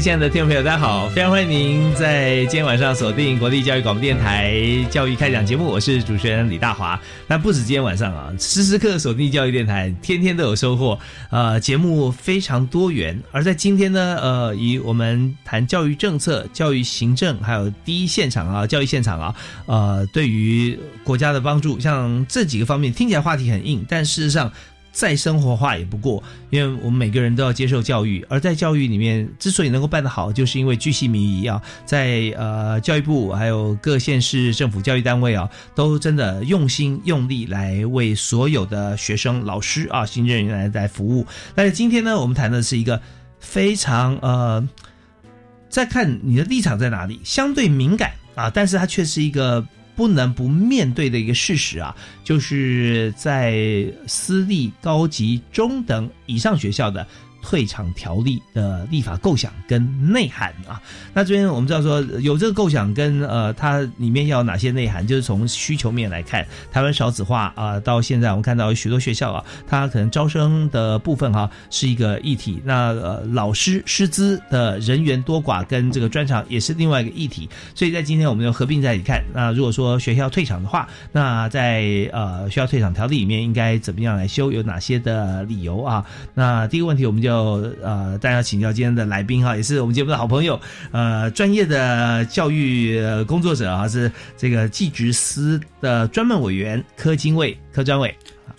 亲爱的听众朋友，大家好！非常欢迎您在今天晚上锁定国立教育广播电台《教育开讲》节目，我是主持人李大华。那不止今天晚上啊，时时刻锁定教育电台，天天都有收获。呃，节目非常多元。而在今天呢，呃，以我们谈教育政策、教育行政，还有第一现场啊，教育现场啊，呃，对于国家的帮助，像这几个方面听起来话题很硬，但事实上。再生活化也不过，因为我们每个人都要接受教育，而在教育里面，之所以能够办得好，就是因为巨细靡遗啊，在呃教育部还有各县市政府教育单位啊，都真的用心用力来为所有的学生、老师啊、行政人员来来服务。但是今天呢，我们谈的是一个非常呃，在看你的立场在哪里，相对敏感啊，但是它却是一个。不能不面对的一个事实啊，就是在私立高级中等以上学校的。退场条例的立法构想跟内涵啊，那这边我们知道说有这个构想跟呃它里面要哪些内涵，就是从需求面来看，台湾少子化啊，到现在我们看到许多学校啊，它可能招生的部分哈是一个议题，那呃老师师资的人员多寡跟这个专长也是另外一个议题，所以在今天我们就合并在一起看，那如果说学校退场的话，那在呃学校退场条例里面应该怎么样来修，有哪些的理由啊？那第一个问题我们就。就呃，大家请教今天的来宾哈，也是我们节目的好朋友，呃，专业的教育工作者啊，是这个技职司的专门委员柯金卫柯专委。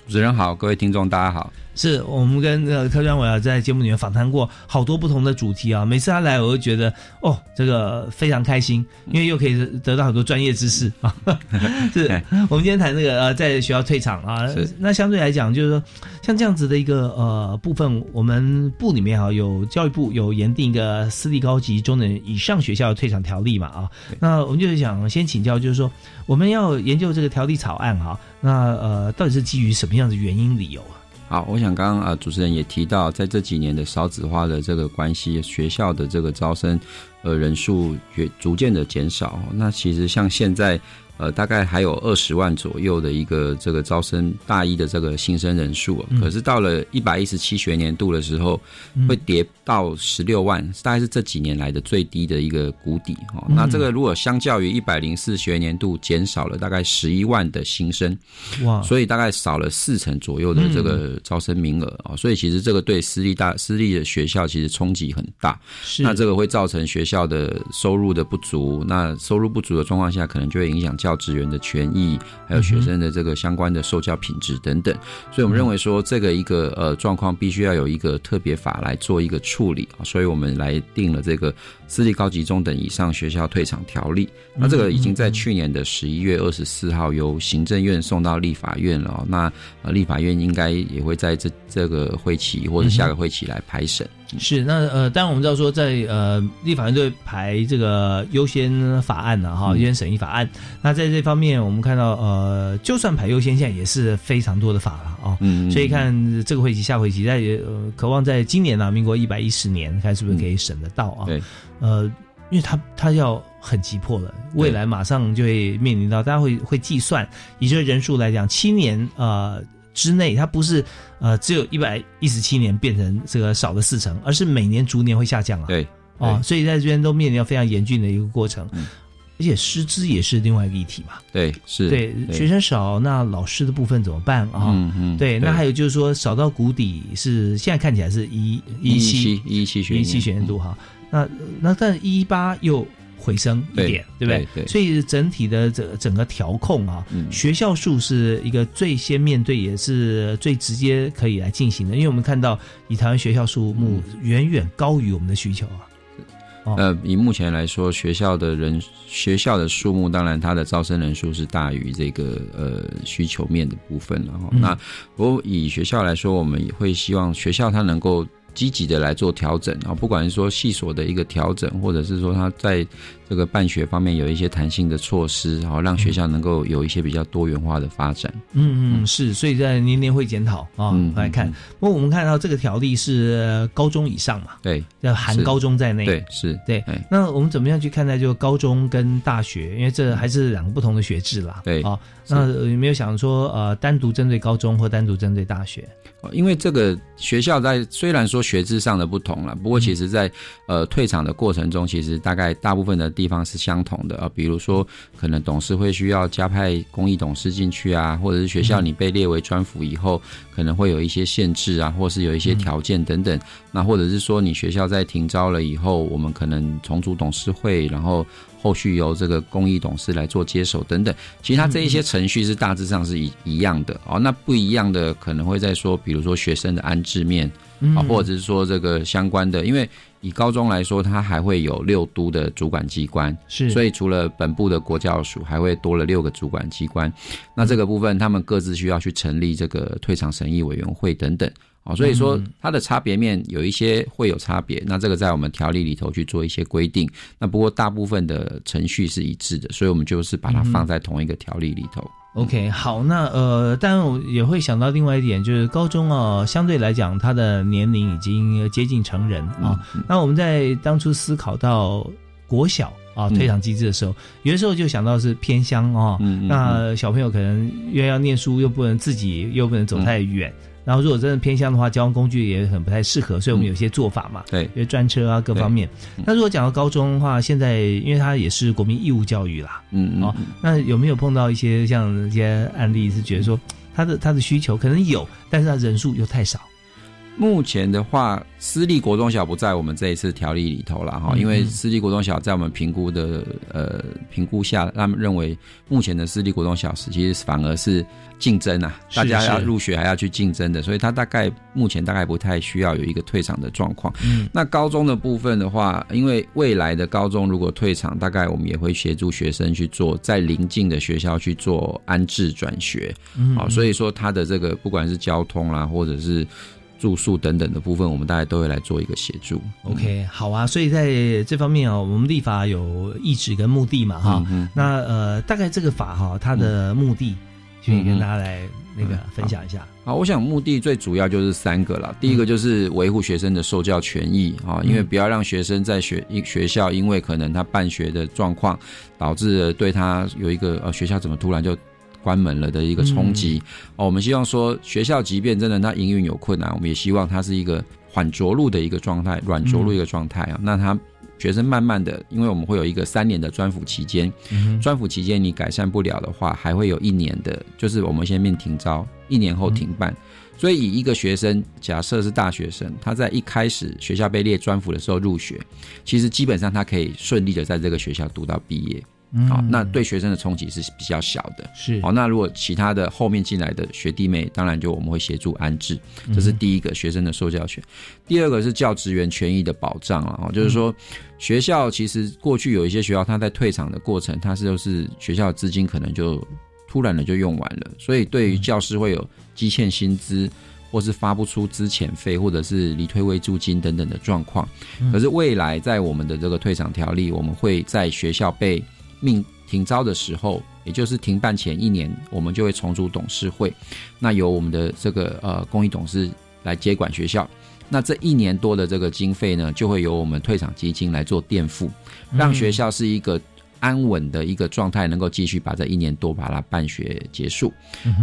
主持人好，各位听众大家好。是我们跟那个柯专委啊在节目里面访谈过好多不同的主题啊，每次他来我都觉得哦这个非常开心，因为又可以得到很多专业知识啊。是我们今天谈这个呃在学校退场啊，那相对来讲就是说像这样子的一个呃部分，我们部里面啊有教育部有研定一个私立高级中等以上学校的退场条例嘛啊，那我们就是想先请教，就是说我们要研究这个条例草案哈，那呃到底是基于什么样的原因理由啊？好，我想刚刚啊，主持人也提到，在这几年的少子化的这个关系，学校的这个招生呃人数也逐渐的减少。那其实像现在。呃，大概还有二十万左右的一个这个招生大一的这个新生人数，可是到了一百一十七学年度的时候，会跌到十六万，大概是这几年来的最低的一个谷底哦。那这个如果相较于一百零四学年度减少了大概十一万的新生，哇，所以大概少了四成左右的这个招生名额啊。所以其实这个对私立大私立的学校其实冲击很大，是那这个会造成学校的收入的不足，那收入不足的状况下，可能就会影响教。职员的权益，还有学生的这个相关的受教品质等等，所以我们认为说这个一个呃状况必须要有一个特别法来做一个处理啊，所以我们来定了这个私立高级中等以上学校退场条例。那这个已经在去年的十一月二十四号由行政院送到立法院了，那呃立法院应该也会在这这个会期或者下个会期来排审。是，那呃，当然我们知道说，在呃立法院队排这个优先法案呢，哈，优先审议法案。那在这方面，我们看到呃，就算排优先，现在也是非常多的法了啊。嗯。所以看这个会期、下会期，在呃，渴望在今年呢，民国一百一十年，看是不是可以审得到啊？对。呃，因为他他要很急迫了，未来马上就会面临到，大家会会计算，以这个人数来讲，七年呃。之内，它不是呃只有一百一十七年变成这个少了四成，而是每年逐年会下降啊。对，哦，所以在这边都面临非常严峻的一个过程，而且师资也是另外一个议题嘛。对，是，对，学生少，那老师的部分怎么办啊？嗯嗯，对，那还有就是说，少到谷底是现在看起来是一一七一七学一七学年度哈。那那但一八又回升一点，对不对？对对所以整体的整整个调控啊，嗯学校数是一个最先面对，也是最直接可以来进行的，因为我们看到以台湾学校数目远远高于我们的需求啊。哦呃，以目前来说，学校的人学校的数目，当然它的招生人数是大于这个呃需求面的部分了哈。嗯那不过以学校来说，我们也会希望学校它能够积极的来做调整啊，不管是说系所的一个调整，或者是说他在这个办学方面有一些弹性的措施，然后让学校能够有一些比较多元化的发展。嗯嗯，是，所以在年年会检讨啊嗯来看嗯。不过我们看到这个条例是呃高中以上嘛，对要含高中在内。对是，对哎，那我们怎么样去看待就高中跟大学？因为这还是两个不同的学制啦。对啊，那有没有想说呃，单独针对高中或单独针对大学？哦因为这个学校在虽然说学制上的不同了，不过其实在呃退场的过程中，其实大概大部分的地方是相同的啊。比如说，可能董事会需要加派公益董事进去啊，或者是学校你被列为专辅以后，可能会有一些限制啊，或是有一些条件等等。那或者是说，你学校在停招了以后，我们可能重组董事会，然后后续由这个公益董事来做接手等等。其实它这一些程序是大致上是一一样的哦。那不一样的可能会在说，比如说学生的安置面嗯啊，或者是说这个相关的，因为以高中来说，它还会有六都的主管机关，是，所以除了本部的国教署，还会多了六个主管机关。那这个部分，他们各自需要去成立这个退场审议委员会等等。哦，所以说嗯它的差别面有一些会有差别，那这个在我们条例里头去做一些规定。那不过大部分的程序是一致的，所以我们就是把它放在同一个条例里头。OK，好，那呃，当然我也会想到另外一点，就是高中啊，相对来讲，他的年龄已经接近成人啊。那我们在当初思考到国小啊嗯退场机制的时候，有的时候就想到是偏乡啊，嗯嗯那小朋友可能又要念书，又不能自己又不能走太远。然后，如果真的偏乡的话，交通工具也很不太适合，所以我们有些做法嘛，对因为专车啊各方面。那如果讲到高中的话，现在因为它也是国民义务教育啦，哦嗯嗯嗯，那有没有碰到一些像一些案例是觉得说他的他的需求可能有，但是他人数又太少？目前的话，私立国中小不在我们这一次条例里头了哈，嗯因为私立国中小在我们评估的呃评估下，他们认为目前的私立国中小其实反而是竞争啊，大家要入学还要去竞争的，所以它大概目前大概不太需要有一个退场的状况。嗯。那高中的部分的话，因为未来的高中如果退场，大概我们也会协助学生去做在邻近的学校去做安置转学，嗯好、所以说它的这个不管是交通啦，或者是住宿等等的部分，我们大概都会来做一个协助。OK 好啊，所以在这方面啊，我们立法有意志跟目的嘛哈。嗯那呃，大概这个法哈，它的目的，可以跟大家来那个分享一下。好，我想目的最主要就是三个了。第一个就是维护学生的受教权益啊，因为不要让学生在学一学校，因为可能他办学的状况，导致了对他有一个呃学校怎么突然就关门了的一个冲击。哦，我们希望说学校即便真的它营运有困难，我们也希望它是一个缓着陆的一个状态，软着陆一个状态啊。那他学生慢慢的，因为我们会有一个三年的专辅期间，专辅期间你改善不了的话，还会有一年的，就是我们先面停招，一年后停办。所以以一个学生，假设是大学生，他在一开始学校被列专辅的时候入学，其实基本上他可以顺利的在这个学校读到毕业。好、那对学生的冲击是比较小的。是好，那如果其他的后面进来的学弟妹，当然就我们会协助安置，这是第一个学生的受教权。第二个是教职员权益的保障啊哦，就是说学校其实过去有一些学校，它在退场的过程，它是就是学校资金可能就突然的就用完了，所以对于教师会有积欠薪资。或是发不出资遣费，或者是离退位租金等等的状况。可是未来在我们的这个退场条例，我们会在学校被命停招的时候，也就是停办前一年，我们就会重组董事会，那由我们的这个呃公益董事来接管学校。那这一年多的这个经费呢，就会由我们退场基金来做垫付，让学校是一个安稳的一个状态，能够继续把这一年多把它办学结束。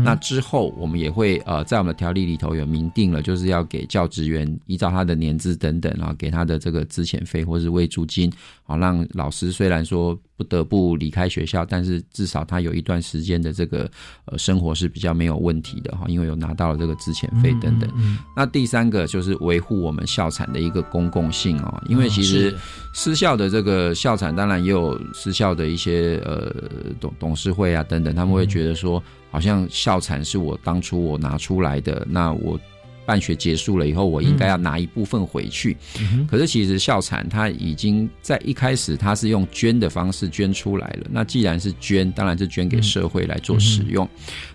那之后，我们也会呃，在我们的条例里头有明定了，就是要给教职员依照他的年资等等啊，给他的这个资遣费或是未租金，好让老师虽然说不得不离开学校，但是至少他有一段时间的这个呃生活是比较没有问题的哈，因为有拿到了这个资遣费等等。那第三个就是维护我们校产的一个公共性哦，因为其实私校的这个校产当然也有私校的一些呃董董事会啊等等，他们会觉得说，好像校产是我当初我拿出来的，那我。办学结束了以后，我应该要拿一部分回去。可是其实校产它已经在一开始，它是用捐的方式捐出来了。那既然是捐，当然是捐给社会来做使用。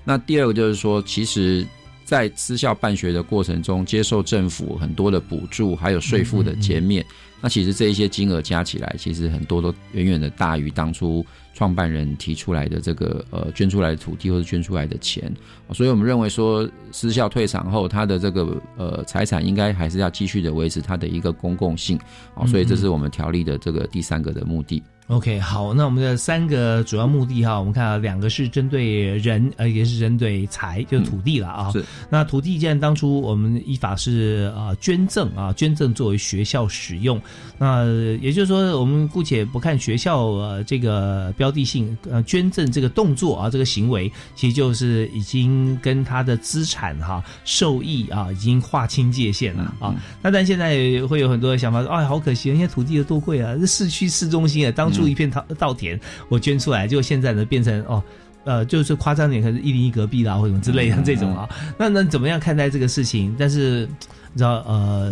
那第二个就是说，其实，在私校办学的过程中，接受政府很多的补助，还有税负的减免。那其实这一些金额加起来，其实很多都远远的大于当初创办人提出来的这个呃捐出来的土地或者捐出来的钱，所以我们认为说私校退场后，他的这个呃财产应该还是要继续的维持它的一个公共性啊，所以这是我们条例的这个第三个的目的。OK，好，那我们的三个主要目的哈，我们看啊，两个是针对人，呃，也是针对财，就是土地了啊。是。那土地既然当初我们依法是啊捐赠啊，捐赠作为学校使用，那也就是说，我们姑且不看学校呃这个标的性，呃，捐赠这个动作啊，这个行为，其实就是已经跟他的资产哈受益啊，已经划清界限了啊。那但现在会有很多的想法说，哎，好可惜，人家土地有多贵啊，这市区市中心啊，当。住一片稻稻田，我捐出来，就现在呢变成哦，呃，就是夸张点，可能一零一隔壁啦，或者什么之类的这种啊。那那怎么样看待这个事情？但是你知道，呃。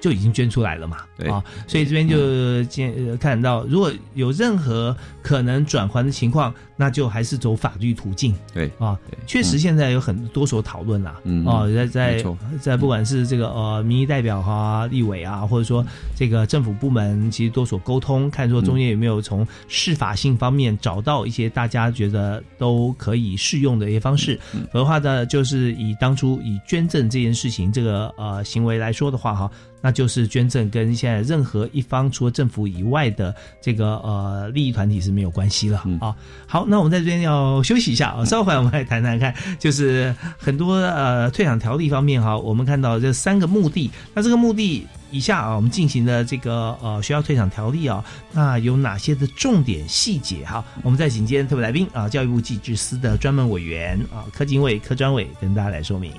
就已经捐出来了嘛，啊，所以这边就见看到，如果有任何可能转还的情况，那就还是走法律途径。对啊，确实现在有很多所讨论啦，哦，在在在不管是这个呃民意代表哈、立委啊，或者说这个政府部门，其实多所沟通，看说中间有没有从适法性方面找到一些大家觉得都可以适用的一些方式。否则的话呢，就是以当初以捐赠这件事情这个呃行为来说的话哈。那就是捐赠跟现在任何一方除了政府以外的这个呃利益团体是没有关系了啊。好，那我们在这边要休息一下啊，稍后我们来谈谈看，就是很多呃退场条例方面哈，我们看到这三个目的。那这个目的以下啊，我们进行的这个呃学校退场条例啊，那有哪些的重点细节哈？我们在紧接特别来宾啊，教育部纪制司的专门委员啊，柯经委柯专委跟大家来说明。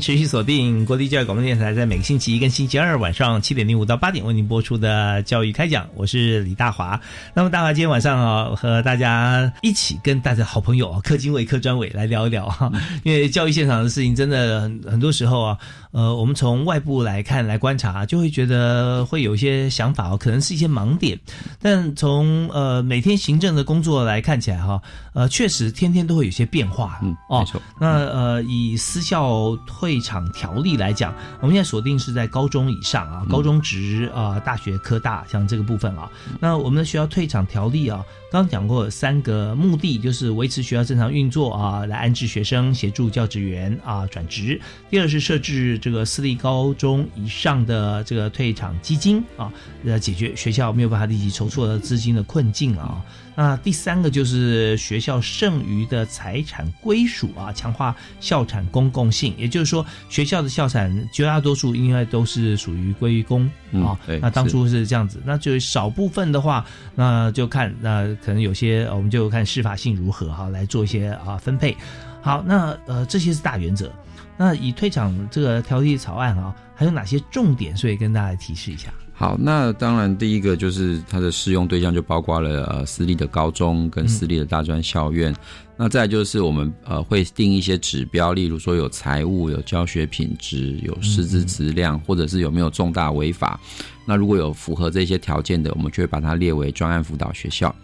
持续锁定国立教育广播电台，在每个星期一跟星期二晚上七点零五到八点为您播出的教育开讲，我是李大华。那么大华今天晚上啊，和大家一起跟大家好朋友啊柯金伟、柯专委来聊一聊哈，因为教育现场的事情真的很很多时候啊。呃，我们从外部来看、来观察，就会觉得会有一些想法哦，可能是一些盲点。但从呃每天行政的工作来看起来哈，呃，确实天天都会有些变化。嗯，没错。那呃，以私校退场条例来讲，我们现在锁定是在高中以上啊，高中职啊，大学科大像这个部分啊。那我们的学校退场条例啊。刚刚讲过三个目的，就是维持学校正常运作啊，来安置学生，协助教职员啊转职。第二是设置这个私立高中以上的这个退场基金啊，呃，解决学校没有办法立即筹措的资金的困境啊。那第三个就是学校剩余的财产归属啊，强化校产公共性。也就是说，学校的校产绝大多数应该都是属于归公啊。那当初是这样子，那就少部分的话，那就看那可能有些我们就看司法性如何哈，来做一些啊分配。好，那呃这些是大原则。那以退场这个条例草案啊，还有哪些重点？所以跟大家提示一下。好，那当然第一个就是它的适用对象就包括了呃私立的高中跟私立的大专校院。那再就是我们呃会定一些指标，例如说有财务、有教学品质、有师资质量，或者是有没有重大违法。那如果有符合这些条件的，我们就会把它列为专案辅导学校。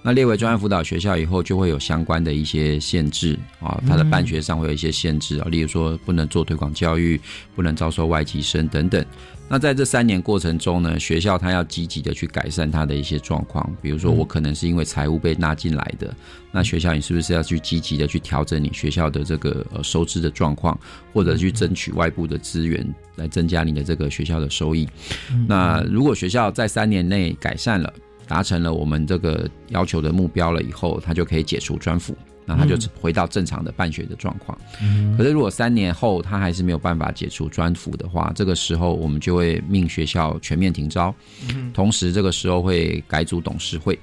那列为专案辅导学校以后，就会有相关的一些限制啊，它的办学上会有一些限制啊，例如说不能做推广教育，不能招收外籍生等等。那在这三年过程中呢，学校它要积极的去改善它的一些状况，比如说我可能是因为财务被纳进来的，那学校你是不是要去积极的去调整你学校的这个呃收支的状况，或者去争取外部的资源来增加你的这个学校的收益？那如果学校在三年内改善了，达成了我们这个要求的目标了以后，它就可以解除专辅。那他就回到正常的办学的状况。可是如果三年后他还是没有办法解除专辅的话，这个时候我们就会命学校全面停招，同时这个时候会改组董事会。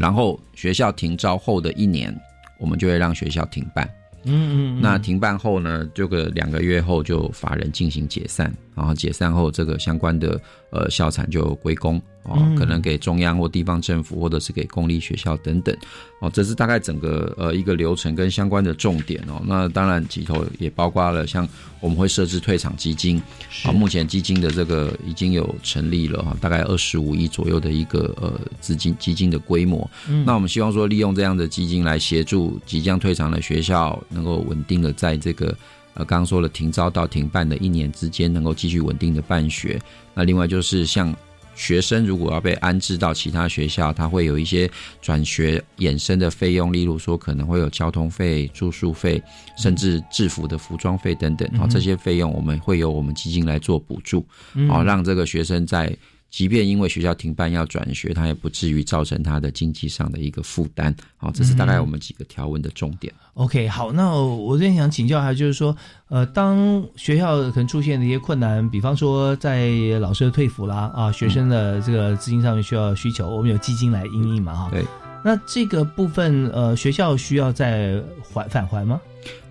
然后学校停招后的一年，我们就会让学校停办。嗯嗯。那停办后呢，这个两个月后就法人进行解散，然后解散后这个相关的呃校产就归公。哦，可能给中央或地方政府，或者是给公立学校等等。哦，这是大概整个呃一个流程跟相关的重点哦。那当然，里头也包括了像我们会设置退场基金。啊，目前基金的这个已经有成立了哈，大概二十五亿左右的一个呃资金基金的规模。嗯。那我们希望说，利用这样的基金来协助即将退场的学校，能够稳定的在这个呃刚刚说了停招到停办的一年之间，能够继续稳定的办学。那另外就是像。学生如果要被安置到其他学校，他会有一些转学衍生的费用，例如说可能会有交通费、住宿费，甚至制服的服装费等等。啊，这些费用我们会由我们基金来做补助，啊，让这个学生在。即便因为学校停办要转学，他也不至于造成他的经济上的一个负担。好，这是大概我们几个条文的重点。OK，好，那我这边想请教一下，就是说，呃，当学校可能出现的一些困难，比方说在老师的退服啦，啊，学生的这个资金上面需要需求，我们有基金来应应嘛，哈。对。那这个部分，呃，学校需要再还返还吗？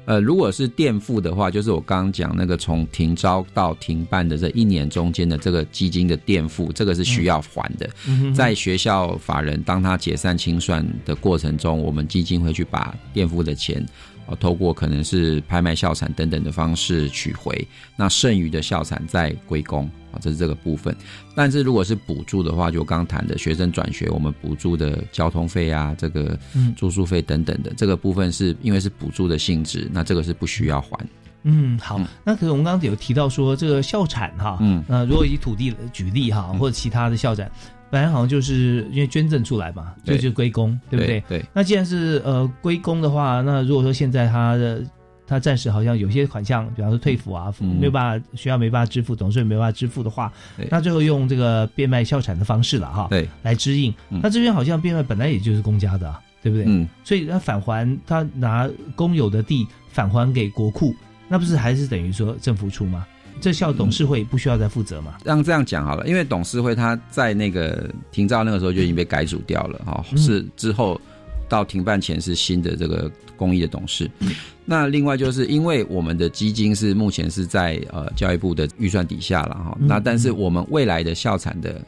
呃，如果是垫付的话，就是我刚刚讲那个从停招到停办的这一年中间的这个基金的垫付，这个是需要还的。在学校法人当他解散清算的过程中，我们基金会去把垫付的钱。哦，透过可能是拍卖校产等等的方式取回，那剩余的校产再归公啊，这是这个部分。但是如果是补助的话，就刚谈的学生转学，我们补助的交通费啊，这个住宿费等等的这个部分，是因为是补助的性质，那这个是不需要还。嗯，好。那可是我们刚刚有提到说这个校产哈，嗯，那如果以土地举例哈，或者其他的校产。本来好像就是因为捐赠出来嘛，就就归公，对不对？对。那既然是呃归公的话，那如果说现在他的他暂时好像有些款项，比方说退付啊，没有办法，学校没办法支付，董事会没办法支付的话，那最后用这个变卖校产的方式了哈，对，来支应。那这边好像变卖本来也就是公家的，对不对？嗯。所以他返还他拿公有的地返还给国库，那不是还是等于说政府出吗？这校董事会不需要再负责吗？让这样讲好了，因为董事会他在那个停招那个时候就已经被改组掉了哈，是之后到停办前是新的这个公益的董事。那另外就是因为我们的基金是目前是在呃教育部的预算底下了哈，那但是我们未来的校产的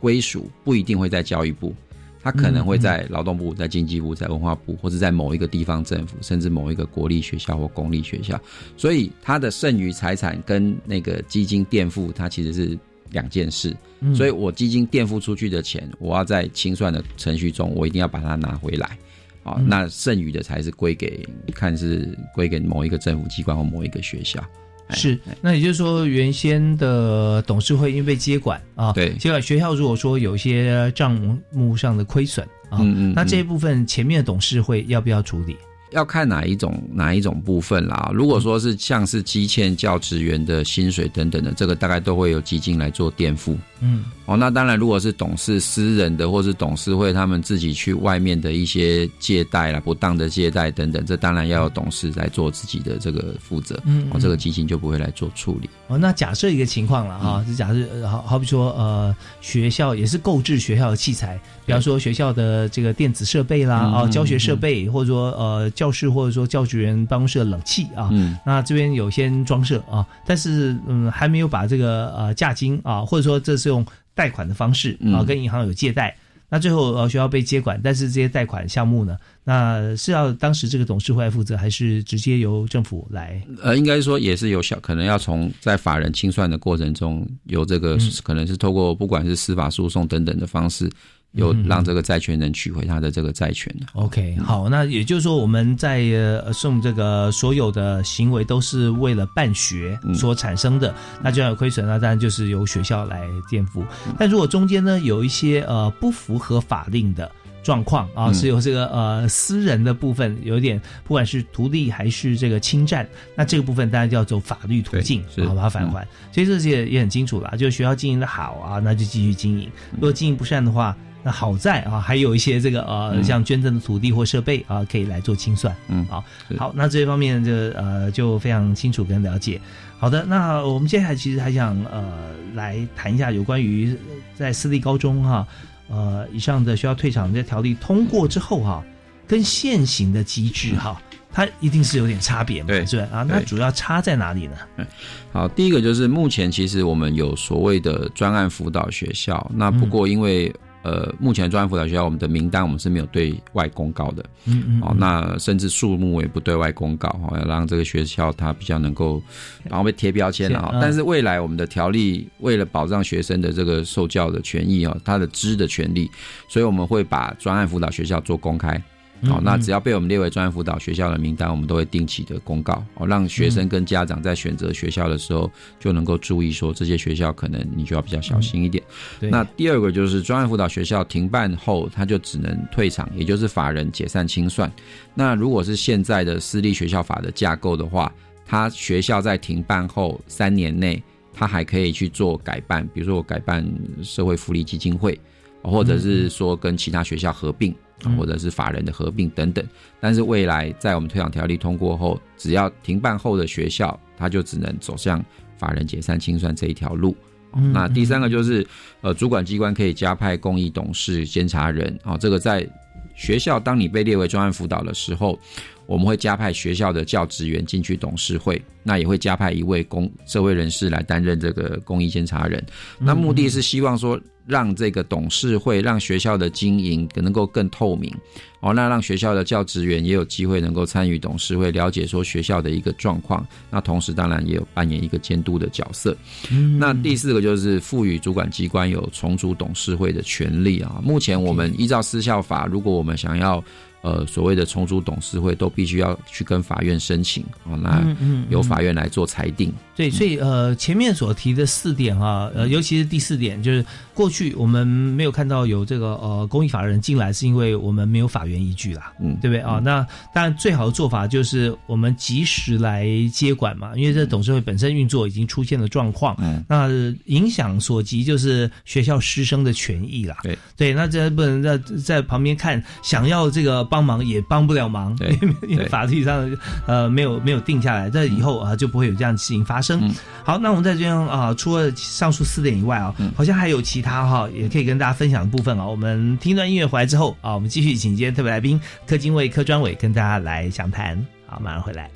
归属不一定会在教育部。它可能会在劳动部、在经济部、在文化部，或者在某一个地方政府，甚至某一个国立学校或公立学校。所以，它的剩余财产跟那个基金垫付，它其实是两件事。所以我基金垫付出去的钱，我要在清算的程序中，我一定要把它拿回来。啊，那剩余的才是归给看是归给某一个政府机关或某一个学校。是，那也就是说，原先的董事会因为被接管啊，对，接管学校，如果说有一些账目上的亏损啊，那这一部分前面的董事会要不要处理？要看哪一种哪一种部分啦。如果说是像是积欠教职员的薪水等等的，这个大概都会有基金来做垫付。嗯，哦，那当然，如果是董事私人的，或是董事会他们自己去外面的一些借贷啦、不当的借贷等等，这当然要有董事来做自己的这个负责。嗯，哦，这个基金就不会来做处理。哦，那假设一个情况了哈，就假设好好比说呃，学校也是购置学校的器材，比方说学校的这个电子设备啦，啊，教学设备，或者说呃教室或者说教职员办公室的冷气啊，嗯，那这边有先装设啊，但是嗯还没有把这个呃价金啊，或者说这是用贷款的方式嗯啊，跟银行有借贷。那最后呃学校被接管，但是这些贷款项目呢，那是要当时这个董事会来负责，还是直接由政府来？呃，应该说也是有小，可能要从在法人清算的过程中，有这个、嗯可能是透过不管是司法诉讼等等的方式，有嗯让这个债权人取回他的这个债权的。OK，好，那也就是说，我们在呃送这个所有的行为都是为了办学嗯所产生的，那就要有亏损，那当然就是由学校来垫付。但如果中间呢有一些呃不符合法令的。状况啊，嗯是有这个呃私人的部分有点，不管是图利还是这个侵占，那这个部分当然就要走法律途径，好把它返还。所以这些也很清楚了，就学校经营的好啊，那就继续经营；如果经营不善的话，那好在啊，还有一些这个呃，嗯像捐赠的土地或设备啊，可以来做清算。嗯好好，那这些方面就呃就非常清楚跟了解。好的，那我们接下来其实还想呃来谈一下有关于呃在私立高中哈呃以上的学校退场这条例通过之后哈，跟现行的机制哈，它一定是有点差别嘛，对是吧？啊，那主要差在哪里呢？好，第一个就是目前其实我们有所谓的专案辅导学校，那不过因为、呃目前专案辅导学校我们的名单我们是没有对外公告的，嗯嗯哦，那甚至数目也不对外公告，哦，要让这个学校它比较能够，然后被贴标签了哈、嗯但是未来我们的条例为了保障学生的这个受教的权益哦，他的知的权利，所以我们会把专案辅导学校做公开。好、嗯那只要被我们列为专业辅导学校的名单，我们都会定期的公告，哦，让学生跟家长在选择学校的时候就能够注意说这些学校可能你就要比较小心一点。对那第二个就是专业辅导学校停办后，它就只能退场，也就是法人解散清算。那如果是现在的私立学校法的架构的话，它学校在停办后三年内，它还可以去做改办，比如说我改办社会福利基金会，或者是说跟其他学校合并，嗯或者是法人的合并等等。但是未来在我们退场条例通过后，只要停办后的学校，它就只能走向法人解散清算这一条路。嗯那第三个就是，呃，主管机关可以加派公益董事、监察人，哦，这个在学校，当你被列为专案辅导的时候，我们会加派学校的教职员进去董事会，那也会加派一位公社会人士来担任这个公益监察人。那目的是希望说，让这个董事会让学校的经营能够更透明，哦，那让学校的教职员也有机会能够参与董事会，了解说学校的一个状况。那同时当然也有扮演一个监督的角色。嗯那第四个就是赋予主管机关有重组董事会的权利啊。目前我们依照私校法，如果我们想要呃所谓的重组董事会，都必须要去跟法院申请哦，那由法院来做裁定。对，所以呃，前面所提的四点哈、呃，尤其是第四点，就是过去我们没有看到有这个呃公益法人进来，是因为我们没有法源依据啦，嗯。对不对？啊、那当然最好的做法就是我们及时来接管嘛，因为这董事会本身运作已经出现了状况，嗯，那影响所及就是学校师生的权益啦。对。对，那这不能在在旁边看，想要这个帮忙也帮不了忙，对。因为法律上呃没有没有定下来，这以后啊就不会有这样的事情发生。嗯好，那我们在这边啊，除了上述四点以外啊，好像还有其他哈、也可以跟大家分享的部分啊。我们听段音乐回来之后啊，我们继续请今天特别来宾柯金卫、柯专伟跟大家来详谈。好，马上回来。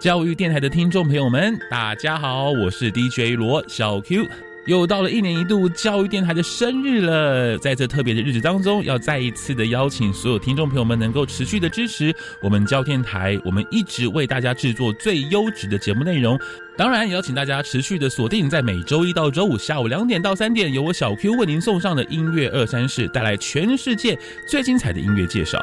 教育电台的听众朋友们，大家好，我是 DJ 罗小 Q。又到了一年一度教育电台的生日了，在这特别的日子当中，要再一次的邀请所有听众朋友们能够持续的支持我们教电台，我们一直为大家制作最优质的节目内容。当然，也要请大家持续的锁定在每周一到周五下午两点到三点，由我小 Q 为您送上的音乐二三事，带来全世界最精彩的音乐介绍。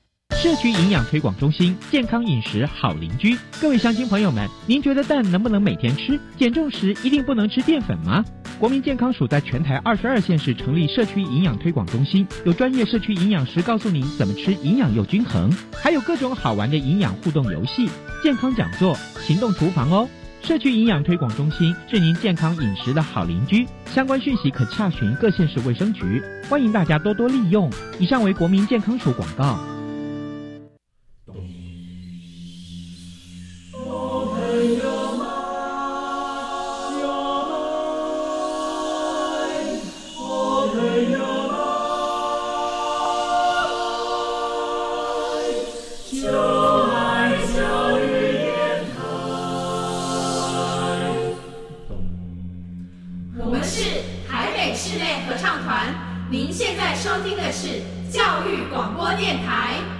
社区营养推广中心，健康饮食好邻居。各位乡亲朋友们，您觉得蛋能不能每天吃？减重时一定不能吃淀粉吗？国民健康署在全台二十二县市成立社区营养推广中心，有专业社区营养师告诉您怎么吃营养又均衡，还有各种好玩的营养互动游戏、健康讲座、行动厨房哦。社区营养推广中心是您健康饮食的好邻居，相关讯息可洽询各县市卫生局，欢迎大家多多利用。以上为国民健康署广告。教育广播电台。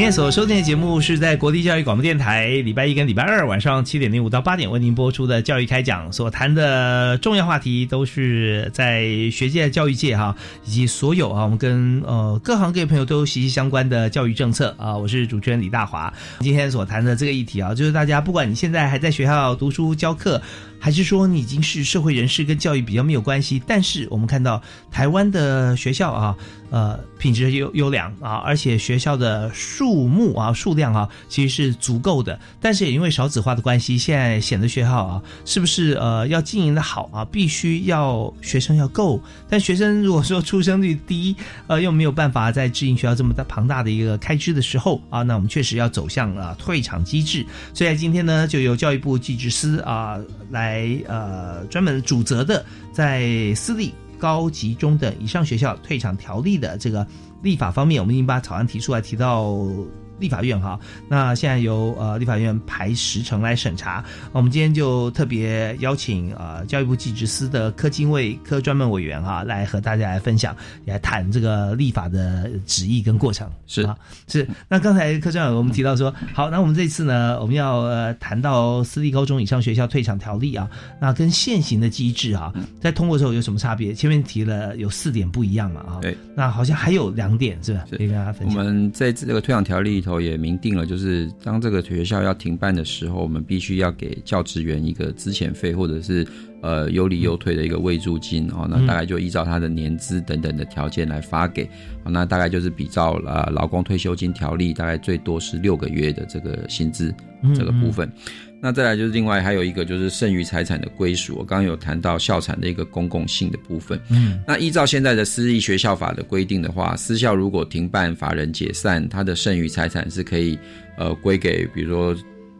今天所收听的节目是在国立教育广播电台礼拜一跟礼拜二晚上七点零五到八点为您播出的教育开讲，所谈的重要话题都是在学界、教育界哈，以及所有啊，我们跟呃各行各业朋友都息息相关的教育政策啊。我是主持人李大华，今天所谈的这个议题啊，就是大家不管你现在还在学校读书教课。还是说你已经是社会人士，跟教育比较没有关系？但是我们看到台湾的学校啊，呃，品质优优良啊，而且学校的数目啊、数量啊，其实是足够的。但是也因为少子化的关系，现在显得学校啊，是不是呃要经营的好啊，必须要学生要够。但学生如果说出生率低，呃，又没有办法在支营学校这么大庞大的一个开支的时候啊，那我们确实要走向啊退场机制。所以今天呢，就由教育部技职司啊。来，呃，专门主责的在私立、高级中等以上学校退场条例的这个立法方面，我们已经把草案提出来，提到。立法院哈，那现在由呃立法院排时程来审查。我们今天就特别邀请呃教育部技职司的科经卫科专门委员哈，来和大家来分享，来谈这个立法的旨意跟过程。是啊，是。那刚才科专委我们提到说，好，那我们这次呢，我们要呃谈到私立高中以上学校退场条例啊，那跟现行的机制啊，在通过之后有什么差别？前面提了有四点不一样嘛啊，对。那好像还有两点是吧？可以跟大家分享。我们在这个退场条例里头。也明定了，就是当这个学校要停办的时候，我们必须要给教职员一个资遣费，或者是呃有理有退的一个慰助金哦。那大概就依照他的年资等等的条件来发给。那大概就是比照呃劳工退休金条例，大概最多是六个月的这个薪资这个部分。那再来就是另外还有一个就是剩余财产的归属，我刚刚有谈到校产的一个公共性的部分。嗯，那依照现在的私立学校法的规定的话，私校如果停办、法人解散，它的剩余财产是可以呃归给，比如说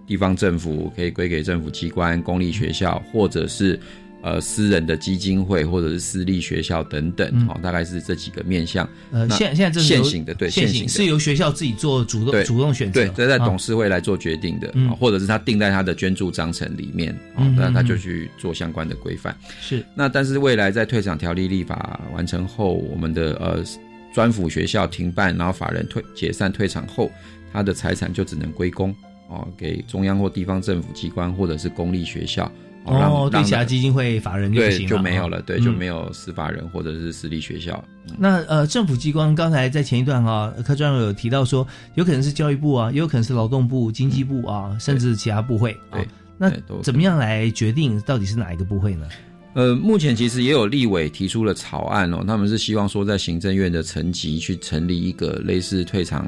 地方政府，可以归给政府机关、公立学校，或者是。呃，私人的基金会或者是私立学校等等，哦，大概是这几个面向。呃，现现在这是现行的，对，现行是由学校自己做主动主动选择，对，这在董事会来做决定的，或者是他定在他的捐助章程里面，啊那他就去做相关的规范。是，那但是未来在退场条例立法完成后，我们的呃专辅学校停办，然后法人退解散退场后，他的财产就只能归公哦，给中央或地方政府机关或者是公立学校。哦，对其他基金会法人就对行了，就没有了，对，嗯就没有司法人或者是私立学校。那呃，政府机关刚才在前一段哈、柯专委有提到说，有可能是教育部啊，也有可能是劳动部、经济部啊，甚至其他部会啊对。那怎么样来决定到底是哪一个部会呢？呃，目前其实也有立委提出了草案哦，他们是希望说在行政院的层级去成立一个类似退场。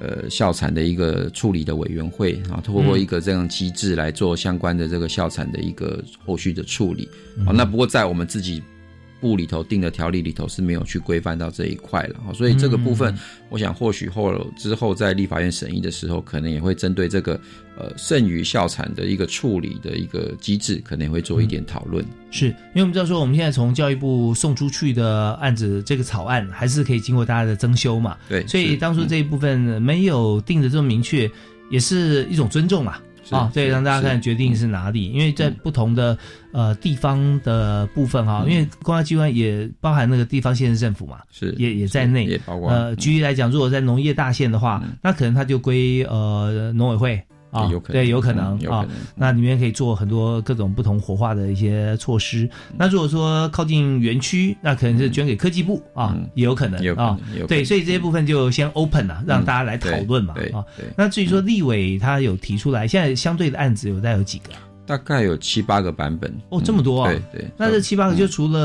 呃，校产的一个处理的委员会啊，透过一个这样机制来做相关的这个校产的一个后续的处理。啊，那不过在我们自己部里头定的条例里头是没有去规范到这一块了，所以这个部分，我想或许后之后在立法院审议的时候，可能也会针对这个呃剩余校产的一个处理的一个机制，可能也会做一点讨论。是因为我们知道说，我们现在从教育部送出去的案子，这个草案还是可以经过大家的增修嘛。对，所以当初这一部分没有定的这么明确，也是一种尊重嘛。啊，对，让大家看决定是哪里，因为在不同的呃地方的部分哈，因为公安机关也包含那个地方县市政府嘛，是也也在内，也包括呃，举例来讲，如果在农业大县的话，那可能它就归呃农委会。啊，有可能对，有可能有啊。那里面可以做很多各种不同活化的一些措施。那如果说靠近园区，那可能是捐给科技部啊，也有可能啊。对，所以这些部分就先 open 了，让大家来讨论嘛啊。那至于说立委他有提出来，现在相对的案子有大概有几个？大概有七八个版本哦，这么多啊！对对，那这七八个就除了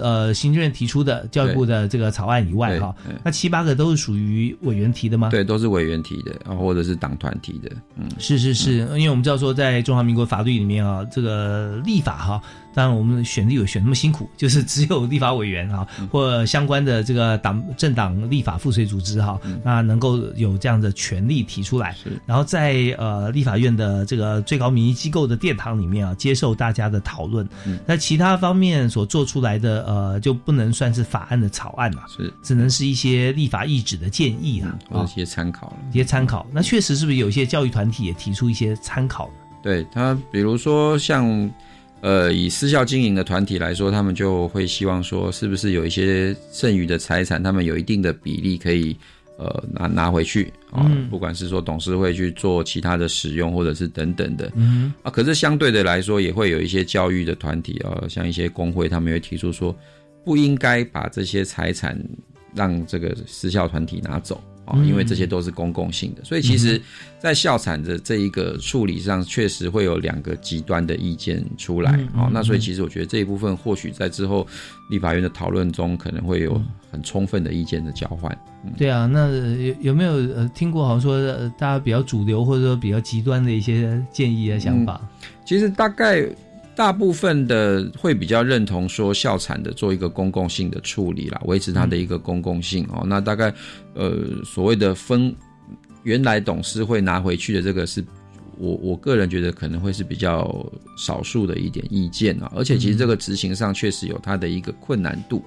呃行政院提出的教育部的这个草案以外哈，那七八个都是属于委员提的吗？对，都是委员提的，啊，或者是党团提的。嗯，是是是，因为我们知道说在中华民国法律里面啊，这个立法哈。当然，我们选立委选那么辛苦，就是只有立法委员啊，或相关的这个党政党立法附随组织哈，那能够有这样的权利提出来，然后在呃立法院的这个最高民意机构的殿堂里面啊，接受大家的讨论。那其他方面所做出来的呃，就不能算是法案的草案了，是只能是一些立法意旨的建议啊，或者一些参考了，一些参考。那确实是不是有一些教育团体也提出一些参考呢？对他，比如说像。呃，以私校经营的团体来说，他们就会希望说，是不是有一些剩余的财产，他们有一定的比例可以呃拿拿回去啊、嗯，不管是说董事会去做其他的使用，或者是等等的，嗯啊，可是相对的来说，也会有一些教育的团体啊，像一些工会，他们会提出说，不应该把这些财产让这个私校团体拿走。啊，因为这些都是公共性的，所以其实，在校产的这一个处理上，确实会有两个极端的意见出来。啊，那所以其实我觉得这一部分或许在之后立法院的讨论中，可能会有很充分的意见的交换。嗯、对啊，那有有没有呃听过好像说大家比较主流或者说比较极端的一些建议啊想法？嗯、其实大概。大部分的会比较认同说校产的做一个公共性的处理啦，维持它的一个公共性哦。那大概呃所谓的分原来董事会拿回去的这个是我我个人觉得可能会是比较少数的一点意见啊。而且其实这个执行上确实有它的一个困难度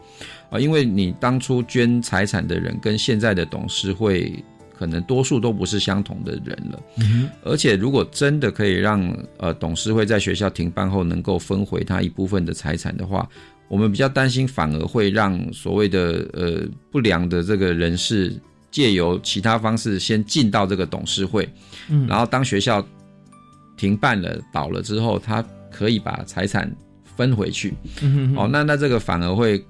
啊，因为你当初捐财产的人跟现在的董事会。可能多数都不是相同的人了，嗯、而且如果真的可以让呃董事会在学校停办后能够分回他一部分的财产的话，我们比较担心反而会让所谓的呃不良的这个人士借由其他方式先进到这个董事会，嗯，然后当学校停办了倒了之后，他可以把财产分回去，嗯、哦，那那这个反而会。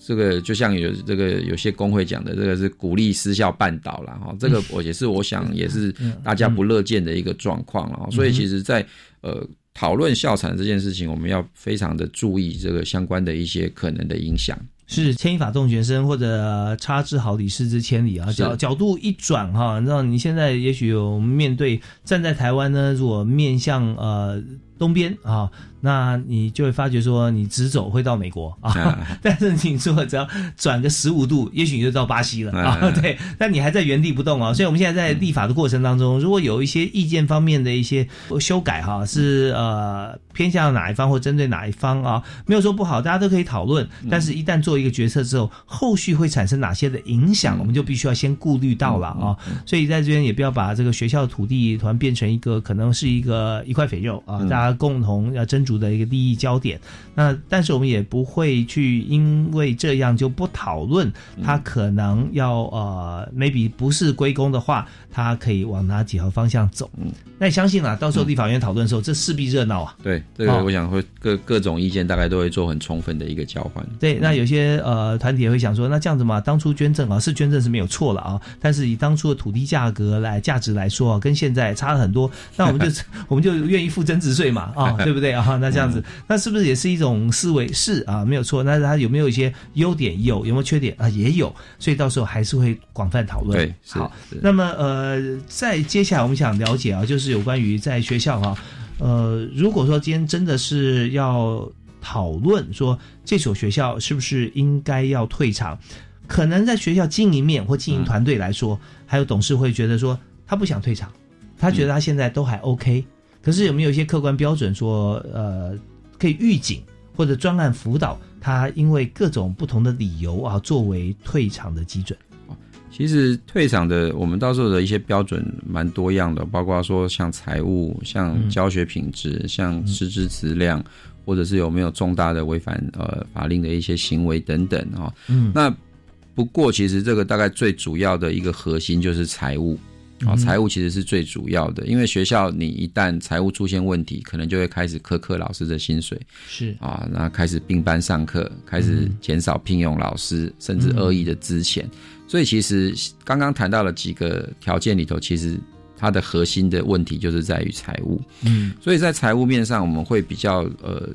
这个就像有这个有些工会讲的，这个是鼓励私校办倒了哈，这个我也是我想也是大家不乐见的一个状况了。所以其实，在呃讨论校产这件事情，我们要非常的注意这个相关的一些可能的影响。是牵一发动全身，或者差之毫厘，失之千里啊。角角度一转哈，你知道你现在也许有面对站在台湾呢，如果面向呃东边啊。那你就会发觉说，你直走会到美国啊，但是你说只要转个十五度，也许你就到巴西了啊。对，但你还在原地不动啊。所以我们现在在立法的过程当中，如果有一些意见方面的一些修改哈，是呃偏向哪一方或针对哪一方啊，没有说不好，大家都可以讨论。但是一旦做一个决策之后，后续会产生哪些的影响，我们就必须要先顾虑到了啊。所以在这边也不要把这个学校的土地突然变成一个可能是一个一块肥肉啊，大家家共同要斟酌的一个利益焦点。那但是我们也不会去因为这样就不讨论他可能要呃，maybe 不是归公的话，他可以往哪几条方向走。嗯，那你相信啊，到时候立法院讨论的时候，这势必热闹啊。对，这个我想会各各种意见大概都会做很充分的一个交换。对，那有些呃团体也会想说，那这样子嘛，当初捐赠啊是捐赠是没有错了啊，但是以当初的土地价格来价值来说啊，跟现在差了很多，那我们就 我们就愿意付增值税嘛啊，对不对啊？那这样子，那是不是也是一种思维？是啊，没有错。那它有没有一些优点？有，有没有缺点啊？也有。所以到时候还是会广泛讨论。对，好。那么呃，在接下来我们想了解啊，就是有关于在学校啊，呃，如果说今天真的是要讨论说这所学校是不是应该要退场，可能在学校经营面或经营团队来说，还有董事会觉得说他不想退场，他觉得他现在都还 OK。可是有没有一些客观标准说呃可以预警？或者专案辅导他，因为各种不同的理由啊，作为退场的基准。其实退场的，我们到时候的一些标准蛮多样的，包括说像财务、像教学品质、像师资质量，或者是有没有重大的违反呃法令的一些行为等等啊。嗯，那不过其实这个大概最主要的一个核心就是财务。啊，财务其实是最主要的，因为学校你一旦财务出现问题，可能就会开始苛刻老师的薪水，是啊，那开始并班上课，开始减少聘用老师，甚至恶意的资遣。所以其实刚刚谈到了几个条件里头，其实它的核心的问题就是在于财务。嗯，所以在财务面上，我们会比较呃。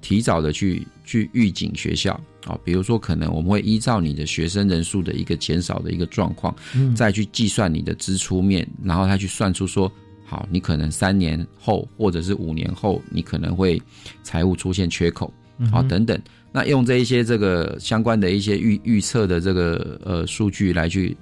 提早的去去预警学校啊，比如说可能我们会依照你的学生人数的一个减少的一个状况，再去计算你的支出面，然后他去算出说，好，你可能三年后或者是五年后，你可能会财务出现缺口，好等等，那用这一些这个相关的一些预预测的这个呃数据来去。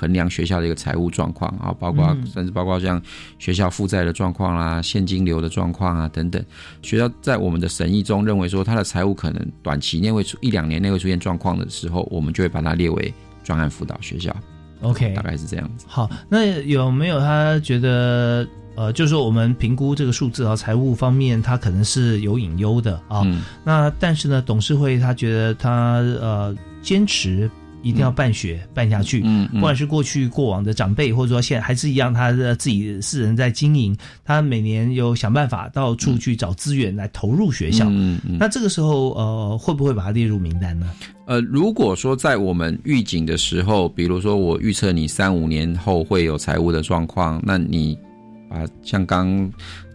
衡量学校的一个财务状况啊，包括甚至包括像学校负债的状况啦、现金流的状况啊等等。学校在我们的审议中认为说，他的财务可能短期内会出一两年内会出现状况的时候，我们就会把它列为专案辅导学校。OK，大概是这样子。好，那有没有他觉得呃，就是说我们评估这个数字啊，财务方面他可能是有隐忧的啊。那但是呢，董事会他觉得他呃坚持。一定要办学办下去，嗯，不管是过去过往的长辈，或者说现在还是一样，他的自己私人在经营，他每年有想办法到处去找资源来投入学校，嗯嗯，那这个时候呃会不会把它列入名单呢？呃，如果说在我们预警的时候，比如说我预测你三五年后会有财务的状况，那你啊像刚。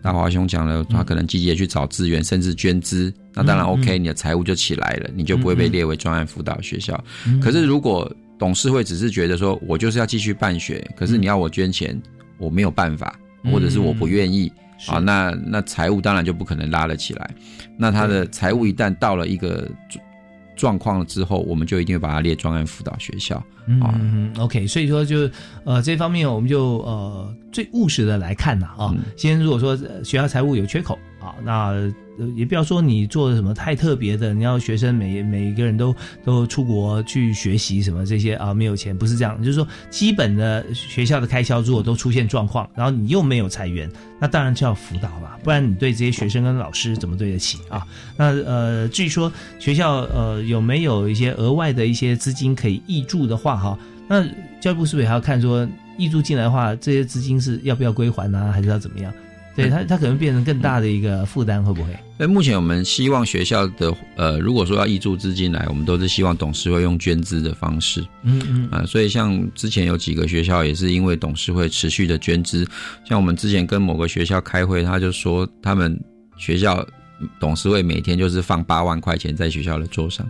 大华兄讲了，他可能积极的去找资源，甚至捐资，那当然 OK，你的财务就起来了，你就不会被列为专案辅导学校。可是如果董事会只是觉得说我就是要继续办学，可是你要我捐钱，我没有办法，或者是我不愿意啊，那那财务当然就不可能拉了起来。那他的财务一旦到了一个。状况了之后，我们就一定会把它列专案辅导学校。嗯，OK，所以说就呃这方面我们就呃最务实的来看呐啊，先如果说学校财务有缺口啊，那。呃，也不要说你做的什么太特别的，你要学生每每一个人都都出国去学习什么这些啊，没有钱不是这样，就是说基本的学校的开销如果都出现状况，然后你又没有裁员，那当然就要辅导了，不然你对这些学生跟老师怎么对得起啊？那呃，至于说学校呃有没有一些额外的一些资金可以挹注的话哈，那教育部是不是还要看说挹注进来的话，这些资金是要不要归还呢，还是要怎么样？对他，他可能变成更大的一个负担，会不会？那目前我们希望学校的呃，如果说要挹注资金来，我们都是希望董事会用捐资的方式。嗯嗯啊，所以像之前有几个学校也是因为董事会持续的捐资，像我们之前跟某个学校开会，他就说他们学校董事会每天就是放八万块钱在学校的桌上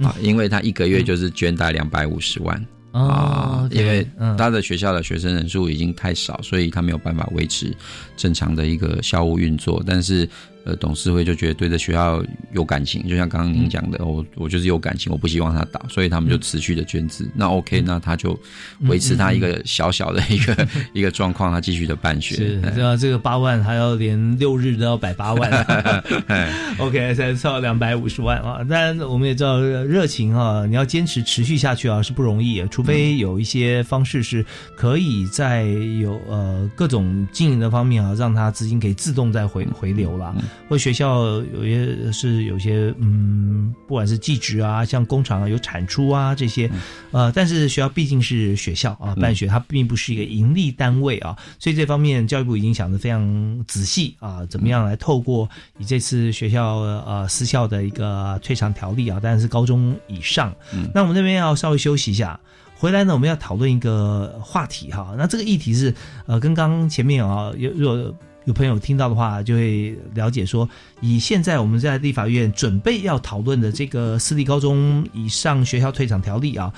啊，因为他一个月就是捐大概两百五十万。啊，因为他的学校的学生人数已经太少，所以他没有办法维持正常的一个校务运作，但是。呃，董事会就觉得对这学校有感情，就像刚刚您讲的，我我就是有感情，我不希望他倒，所以他们就持续的捐资。那 OK，那他就维持他一个小小的一个 一个状况，他继续的办学。是，知道这个八万还要连六日都要摆八万，OK，才凑两百五十万啊。当然，我们也知道热情啊，你要坚持持续下去啊是不容易，除非有一些方式是可以在有呃各种经营的方面啊，让他资金可以自动再回回流了。或学校有些是有些嗯，不管是技职啊，像工厂啊有产出啊这些，呃，但是学校毕竟是学校啊，办学它并不是一个盈利单位啊，所以这方面教育部已经想的非常仔细啊，怎么样来透过以这次学校呃私校的一个退场条例啊，当然是高中以上，那我们这边要稍微休息一下。回来呢，我们要讨论一个话题哈。那这个议题是，呃，跟刚刚前面啊，有如果有朋友听到的话，就会了解说，以现在我们在立法院准备要讨论的这个私立高中以上学校退场条例啊，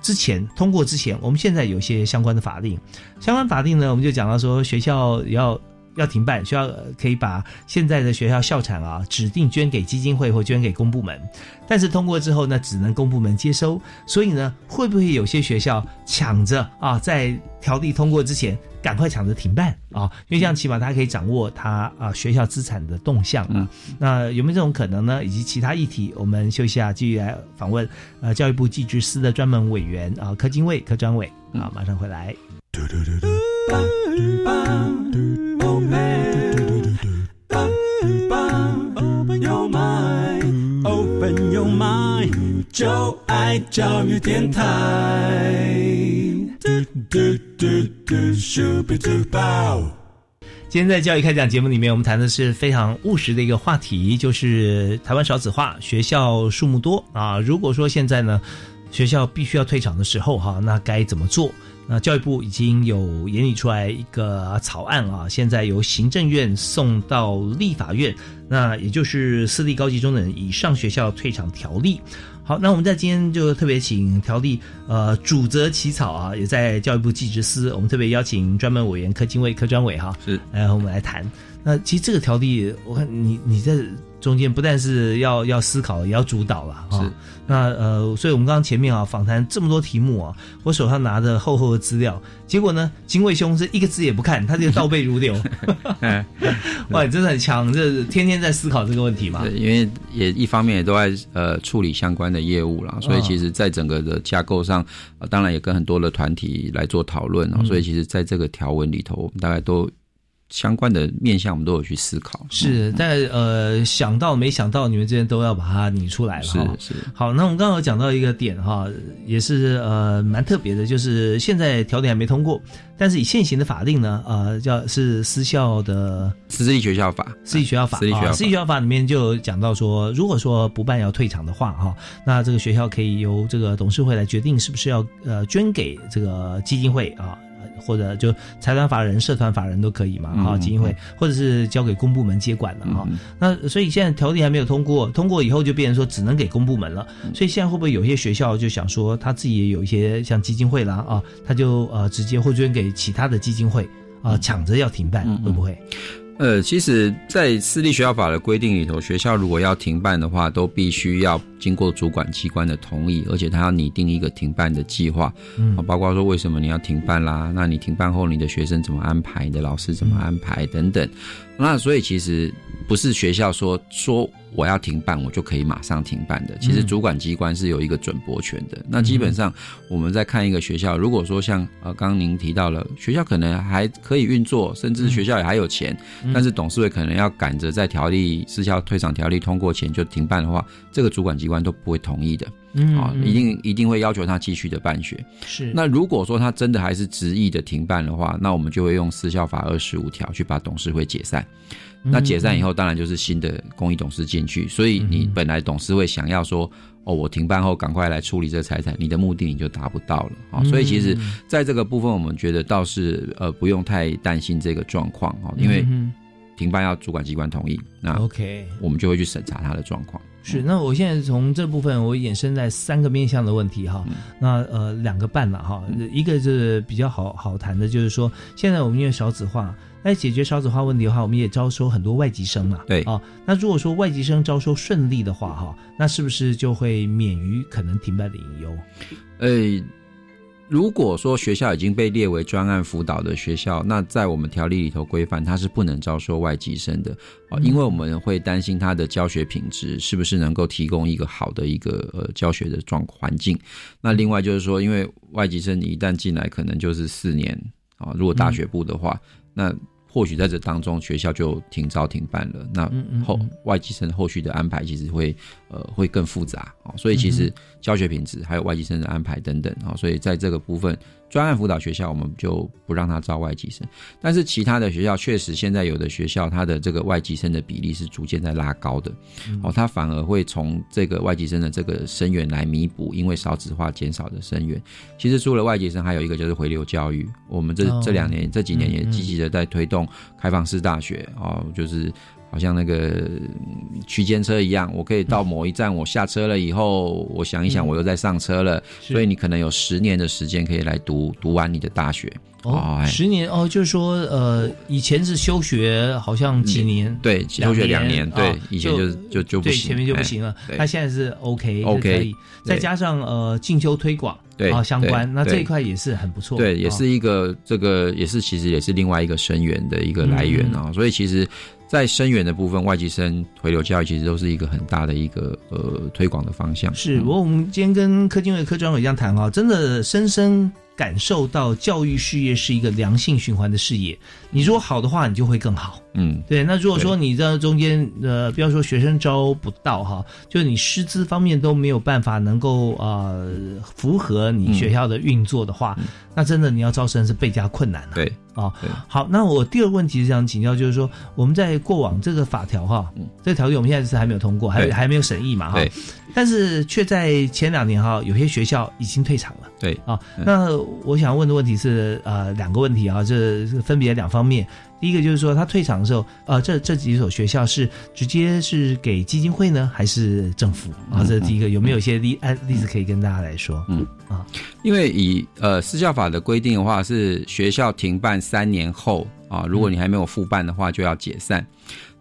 之前通过之前，我们现在有些相关的法令，相关法令呢，我们就讲到说，学校要。要停办，需要可以把现在的学校校产啊指定捐给基金会或捐给公部门，但是通过之后呢，只能公部门接收。所以呢，会不会有些学校抢着啊，在条例通过之前赶快抢着停办啊？因为这样起码他可以掌握他啊学校资产的动向啊。那有没有这种可能呢？以及其他议题，我们休息下继续来访问呃教育部技职司的专门委员啊柯金卫柯专委啊，马上回来。就爱教育电台。今天在教育开讲节目里面，我们谈的是非常务实的一个话题，就是台湾少子化，学校数目多啊。如果说现在呢，学校必须要退场的时候，哈，那该怎么做？那教育部已经有研拟出来一个草案啊，现在由行政院送到立法院，那也就是私立高级中等以上学校退场条例。好，那我们在今天就特别请条例呃主责起草啊，也在教育部技职司，我们特别邀请专门委员柯金卫柯专委哈，是来和我们来谈。那其实这个条例，我看你你在。中间不但是要要思考，也要主导了啊。那呃，所以我们刚刚前面啊访谈这么多题目啊，我手上拿着厚厚的资料，结果呢，金卫兄是一个字也不看，他就倒背如流。哇，你真的很强，这天天在思考这个问题嘛？对，因为也一方面也都在呃处理相关的业务啦，所以其实在整个的架构上，当然也跟很多的团体来做讨论啊。所以其实在这个条文里头，我们大概都。相关的面向，我们都有去思考。是但呃想到没想到，你们这边都要把它拟出来了。是是。好，那我们刚刚有讲到一个点哈，也是呃蛮特别的，就是现在条例还没通过，但是以现行的法令呢，呃，叫是私校的私立学校法，私立学校法，私立学校法里面就讲到说，如果说不办要退场的话哈，那这个学校可以由这个董事会来决定是不是要呃捐给这个基金会啊。或者就财团法人、社团法人都可以嘛？哈，基金会或者是交给公部门接管了哈。那所以现在条例还没有通过，通过以后就变成说只能给公部门了。所以现在会不会有些学校就想说他自己也有一些像基金会啦啊，他就呃直接会捐给其他的基金会啊，抢着要停办，会不会？呃，其实，在私立学校法的规定里头，学校如果要停办的话，都必须要经过主管机关的同意，而且他要拟定一个停办的计划，啊，包括说为什么你要停办啦，那你停办后你的学生怎么安排，你的老师怎么安排等等。那所以其实不是学校说说我要停办，我就可以马上停办的。其实主管机关是有一个准驳权的。那基本上我们在看一个学校，如果说像呃刚刚您提到了学校可能还可以运作，甚至学校也还有钱，但是董事会可能要赶着在条例私校退场条例通过前就停办的话，这个主管机关都不会同意的。嗯，啊，一定一定会要求他继续的办学。是。那如果说他真的还是执意的停办的话，那我们就会用私校法二十五条去把董事会解散。那解散以后，当然就是新的公益董事进去。所以你本来董事会想要说，哦，我停办后赶快来处理这财产，你的目的你就达不到了啊。所以其实在这个部分，我们觉得倒是呃不用太担心这个状况啊，因为停办要主管机关同意，那 OK，我们就会去审查他的状况。是，那我现在从这部分我衍生在三个面向的问题哈，那呃两个半了哈，一个是比较好好谈的，就是说现在我们因为少子化。来解决少子化问题的话，我们也招收很多外籍生嘛。对啊，那如果说外籍生招收顺利的话，哈，那是不是就会免于可能停办的隐忧？呃，如果说学校已经被列为专案辅导的学校，那在我们条例里头规范，它是不能招收外籍生的啊，因为我们会担心他的教学品质是不是能够提供一个好的一个呃教学的状环境。那另外就是说，因为外籍生你一旦进来，可能就是四年啊，如果大学部的话，那或许在这当中学校就停招停办了。那后外籍生后续的安排其实会呃会更复杂啊，所以其实教学品质还有外籍生的安排等等啊，所以在这个部分。专案辅导学校，我们就不让他招外籍生，但是其他的学校确实现在有的学校，它的这个外籍生的比例是逐渐在拉高的，哦，他反而会从这个外籍生的这个生源来弥补，因为少子化减少的生源。其实除了外籍生，还有一个就是回流教育，我们这这两年这几年也积极的在推动开放式大学，哦，就是。好像那个区间车一样，我可以到某一站，我下车了以后，我想一想，我又在上车了，所以你可能有十年的时间可以来读读完你的大学。哦，十年？哦，就是说，呃，以前是休学，好像几年，对，休学两年，对，以前就就就不行，前面就不行了。他现在是 OK，OK，可以，再加上呃进修推广，对，相关，那这一块也是很不错，对，也是一个这个也是其实也是另外一个生源的一个来源啊，所以其实。在深远的部分，外籍生回流教育其实都是一个很大的一个呃推广的方向。是，我我们今天跟柯金伟柯专委这样谈啊，真的深深感受到教育事业是一个良性循环的事业。你如果好的话，你就会更好。嗯，对。那如果说你在中间呃，不要说学生招不到哈，就是你师资方面都没有办法能够呃符合你学校的运作的话，那真的你要招生是倍加困难了。对。哦，好，那我第二个问题是想请教，就是说我们在过往这个法条哈，这个条例我们现在是还没有通过，还还没有审议嘛哈，但是却在前两年哈，有些学校已经退场了。对啊，那我想问的问题是呃两个问题啊，这分别两方面。第一个就是说，他退场的时候，呃，这这几所学校是直接是给基金会呢，还是政府啊？这是第一个，有没有一些例案例子可以跟大家来说？嗯啊，因为以呃私教法的规定的话，是学校停办三年后啊，如果你还没有复办的话，就要解散。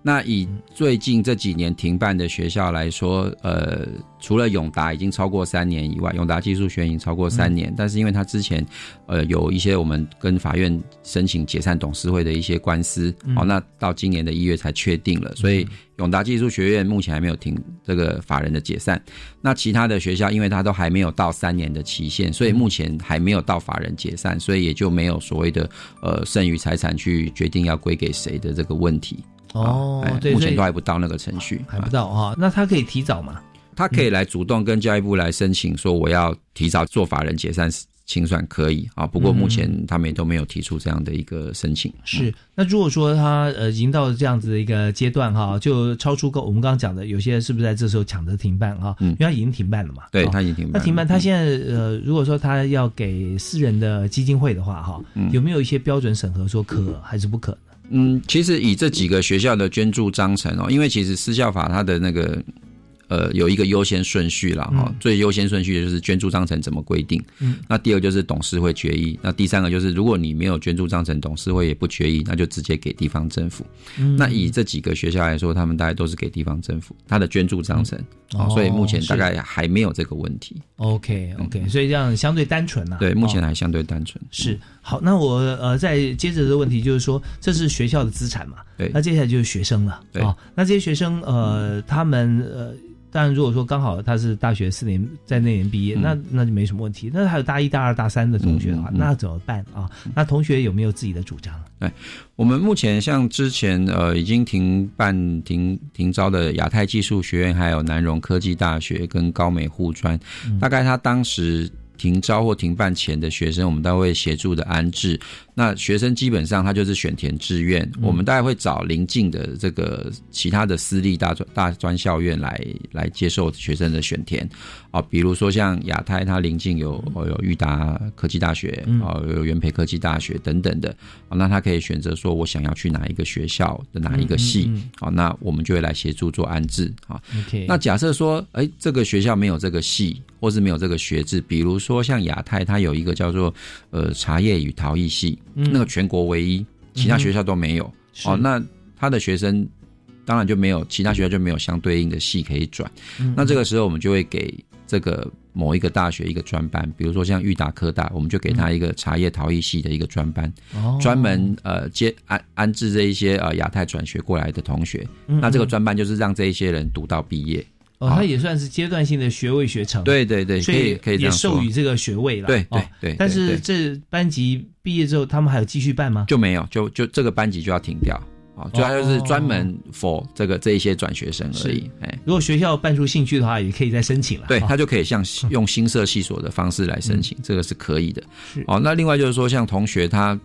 那以最近这几年停办的学校来说，呃，除了永达已经超过三年以外，永达技术学院已经超过三年，但是因为他之前，呃，有一些我们跟法院申请解散董事会的一些官司，哦，那到今年的一月才确定了，所以永达技术学院目前还没有停这个法人的解散。那其他的学校，因为它都还没有到三年的期限，所以目前还没有到法人解散，所以也就没有所谓的呃剩余财产去决定要归给谁的这个问题。哦，目前都还不到那个程序，还不到哈。那他可以提早吗？他可以来主动跟教育部来申请，说我要提早做法人解散清算，可以啊。不过目前他们也都没有提出这样的一个申请。是，那如果说他呃已经到了这样子的一个阶段哈，就超出我们刚刚讲的，有些是不是在这时候抢着停办哈？嗯，因为他已经停办了嘛。对他已经停办。那停办，他现在呃，如果说他要给私人的基金会的话哈，有没有一些标准审核说可还是不可？嗯，其实以这几个学校的捐助章程哦，因为其实私校法它的那个。呃，有一个优先顺序了哈，最优先顺序就是捐助章程怎么规定。嗯，那第二就是董事会决议，那第三个就是如果你没有捐助章程，董事会也不决议，那就直接给地方政府。嗯，那以这几个学校来说，他们大概都是给地方政府他的捐助章程，哦，所以目前大概还没有这个问题。OK OK，所以这样相对单纯啊。对，目前还相对单纯。是好，那我呃再接着的问题就是说，这是学校的资产嘛？对，那接下来就是学生了。对，那这些学生呃，他们呃。但如果说刚好他是大学四年在那年毕业，那那就没什么问题。那还有大一、大二、大三的同学的话，那怎么办啊？那同学有没有自己的主张？对，我们目前像之前呃已经停办停停招的亚太技术学院，还有南荣科技大学跟高美护专，大概他当时。停招或停办前的学生，我们都会协助的安置。那学生基本上他就是选填志愿，我们大概会找邻近的这个其他的私立大专大专校院来来接受学生的选填啊。比如说像亚太，它临近有有裕达科技大学啊，有元培科技大学等等的啊，那他可以选择说我想要去哪一个学校的哪一个系啊，那我们就会来协助做安置啊。那假设说，哎，这个学校没有这个系。或是没有这个学制，比如说像亚太，它有一个叫做呃茶叶与陶艺系，那个全国唯一，其他学校都没有。哦，那他的学生当然就没有，其他学校就没有相对应的系可以转。那这个时候我们就会给这个某一个大学一个专班，比如说像裕达科大，我们就给他一个茶叶陶艺系的一个专班，专门呃接安安置这一些呃亚太转学过来的同学。那这个专班就是让这一些人读到毕业。哦，他也算是阶段性的学位学程。对对对，所以可以也授予这个学位了。对对对。但是这班级毕业之后，他们还有继续办吗？就没有，就就这个班级就要停掉。啊，主要就是专门 for 这个这一些转学生而已。哎，如果学校办出兴趣的话，也可以再申请了。对他就可以像 用新设系所的方式来申请，这个是可以的。哦，那另外就是说，像同学他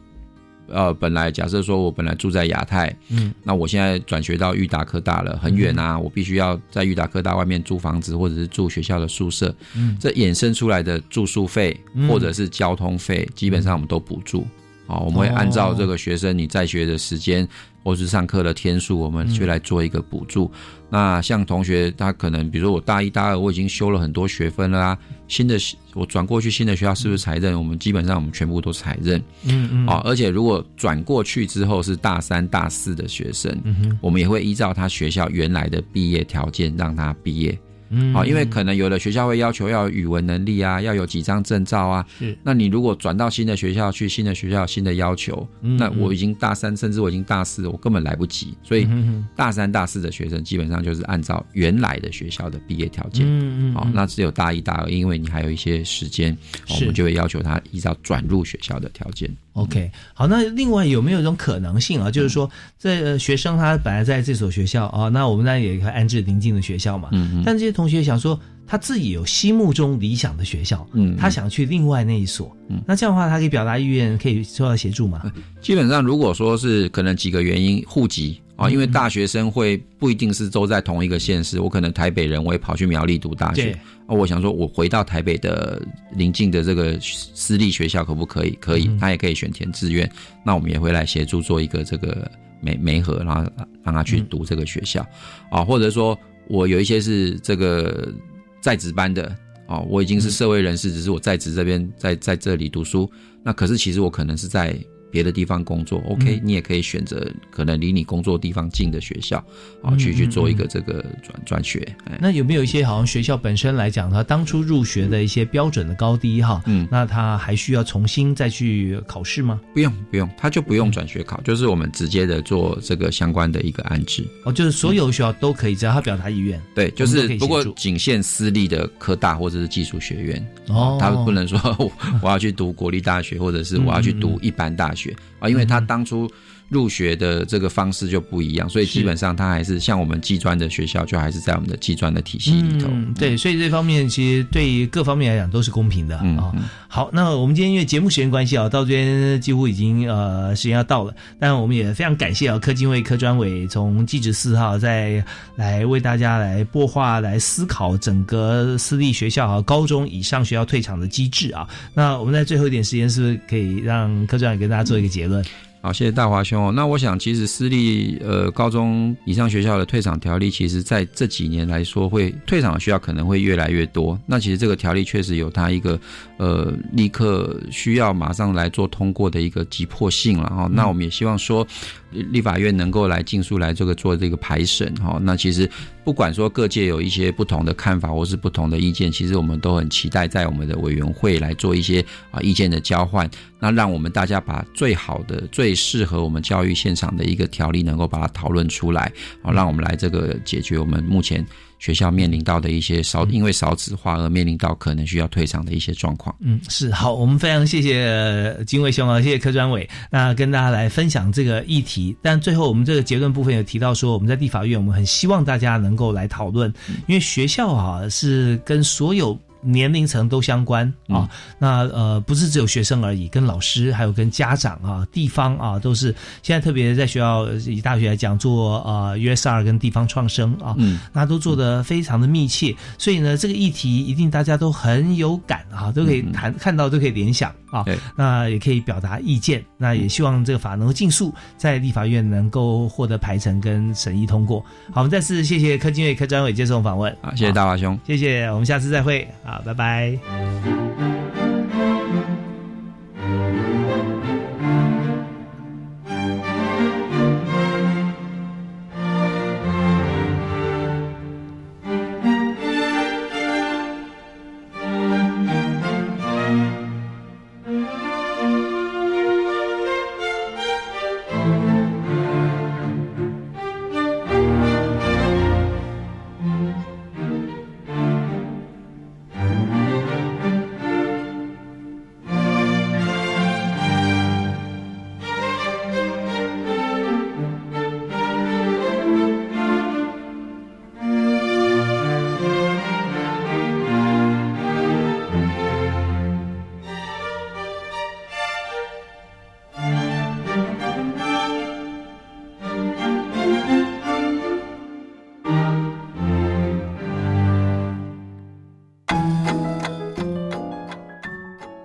呃，本来假设说我本来住在亚太，嗯，那我现在转学到裕达科大了，很远啊，我必须要在裕达科大外面租房子，或者是住学校的宿舍。嗯，这衍生出来的住宿费或者是交通费，基本上我们都补助。哦，我们会按照这个学生你在学的时间。或是上课的天数，我们去来做一个补助。那像同学，他可能比如说我大一、大二我已经修了很多学分了啊，新的我转过去新的学校是不是才认？我们基本上我们全部都才认。嗯嗯。啊，而且如果转过去之后是大三、大四的学生，我们也会依照他学校原来的毕业条件让他毕业。嗯，好，因为可能有的学校会要求要语文能力啊，要有几张证照啊。是，那你如果转到新的学校去，新的学校新的要求，那我已经大三，甚至我已经大四，我根本来不及。所以大三、大四的学生基本上就是按照原来的学校的毕业条件。嗯嗯。好，那只有大一、大二，因为你还有一些时间，我们就会要求他依照转入学校的条件。OK，好，那另外有没有一种可能性啊？就是说，这学生他本来在这所学校啊，那我们当然也安置临近的学校嘛。嗯嗯。但这些同学想说，他自己有心目中理想的学校，嗯，他想去另外那一所，嗯，那这样的话，他可以表达意愿，可以受到协助吗？基本上，如果说是可能几个原因，户籍。啊，因为大学生会不一定是都在同一个县市，我可能台北人，我也跑去苗栗读大学。啊，我想说，我回到台北的临近的这个私立学校可不可以？可以，他也可以选填志愿。那我们也会来协助做一个这个媒媒合，然后让他去读这个学校。啊，或者说我有一些是这个在职班的，啊，我已经是社会人士，只是我在职这边在在这里读书。那可是其实我可能是在。别的地方工作，OK，你也可以选择可能离你工作地方近的学校，啊，去去做一个这个转转学。那有没有一些好像学校本身来讲，它当初入学的一些标准的高低哈？嗯，那他还需要重新再去考试吗？不用，不用，他就不用转学考，就是我们直接的做这个相关的一个安置。哦，就是所有学校都可以，只要他表达意愿。对，就是不过仅限私立的科大或者是技术学院。哦，他不能说我要去读国立大学，或者是我要去读一般大学。学啊，因为他当初。入学的这个方式就不一样，所以基本上它还是像我们技专的学校，就还是在我们的技专的体系里头。对，所以这方面其实对于各方面来讲都是公平的啊。好，那我们今天因为节目时间关系啊，到这边几乎已经呃时间要到了，但我们也非常感谢啊科金卫科专委从技职四号再来为大家来播话来思考整个私立学校和高中以上学校退场的机制啊。那我们在最后一点时间，是不是可以让科专委跟大家做一个结论？好，谢谢大华兄。那我想，其实私立呃高中以上学校的退场条例，其实在这几年来说，会退场的学校可能会越来越多。那其实这个条例确实有它一个呃立刻需要马上来做通过的一个急迫性了哈。那我们也希望说。立法院能够来尽速来这个做这个排审哈，那其实不管说各界有一些不同的看法或是不同的意见，其实我们都很期待在我们的委员会来做一些啊意见的交换，那让我们大家把最好的、最适合我们教育现场的一个条例能够把它讨论出来，啊，让我们来这个解决我们目前。学校面临到的一些少因为少子化而面临到可能需要退场的一些状况。嗯，是好，我们非常谢谢金卫兄啊，谢谢柯专委，那跟大家来分享这个议题。但最后我们这个结论部分有提到说，我们在立法院，我们很希望大家能够来讨论，因为学校啊是跟所有。年龄层都相关啊，那呃不是只有学生而已，跟老师还有跟家长啊、地方啊都是现在特别在学校以大学来讲做呃 USR 跟地方创生啊，那都做的非常的密切，所以呢这个议题一定大家都很有感啊，都可以谈看到都可以联想啊，那也可以表达意见，那也希望这个法能够尽速在立法院能够获得排程跟审议通过。好，我们再次谢谢柯金瑞柯专委接受访问，好，谢谢大华兄，谢谢，我们下次再会。好，拜拜。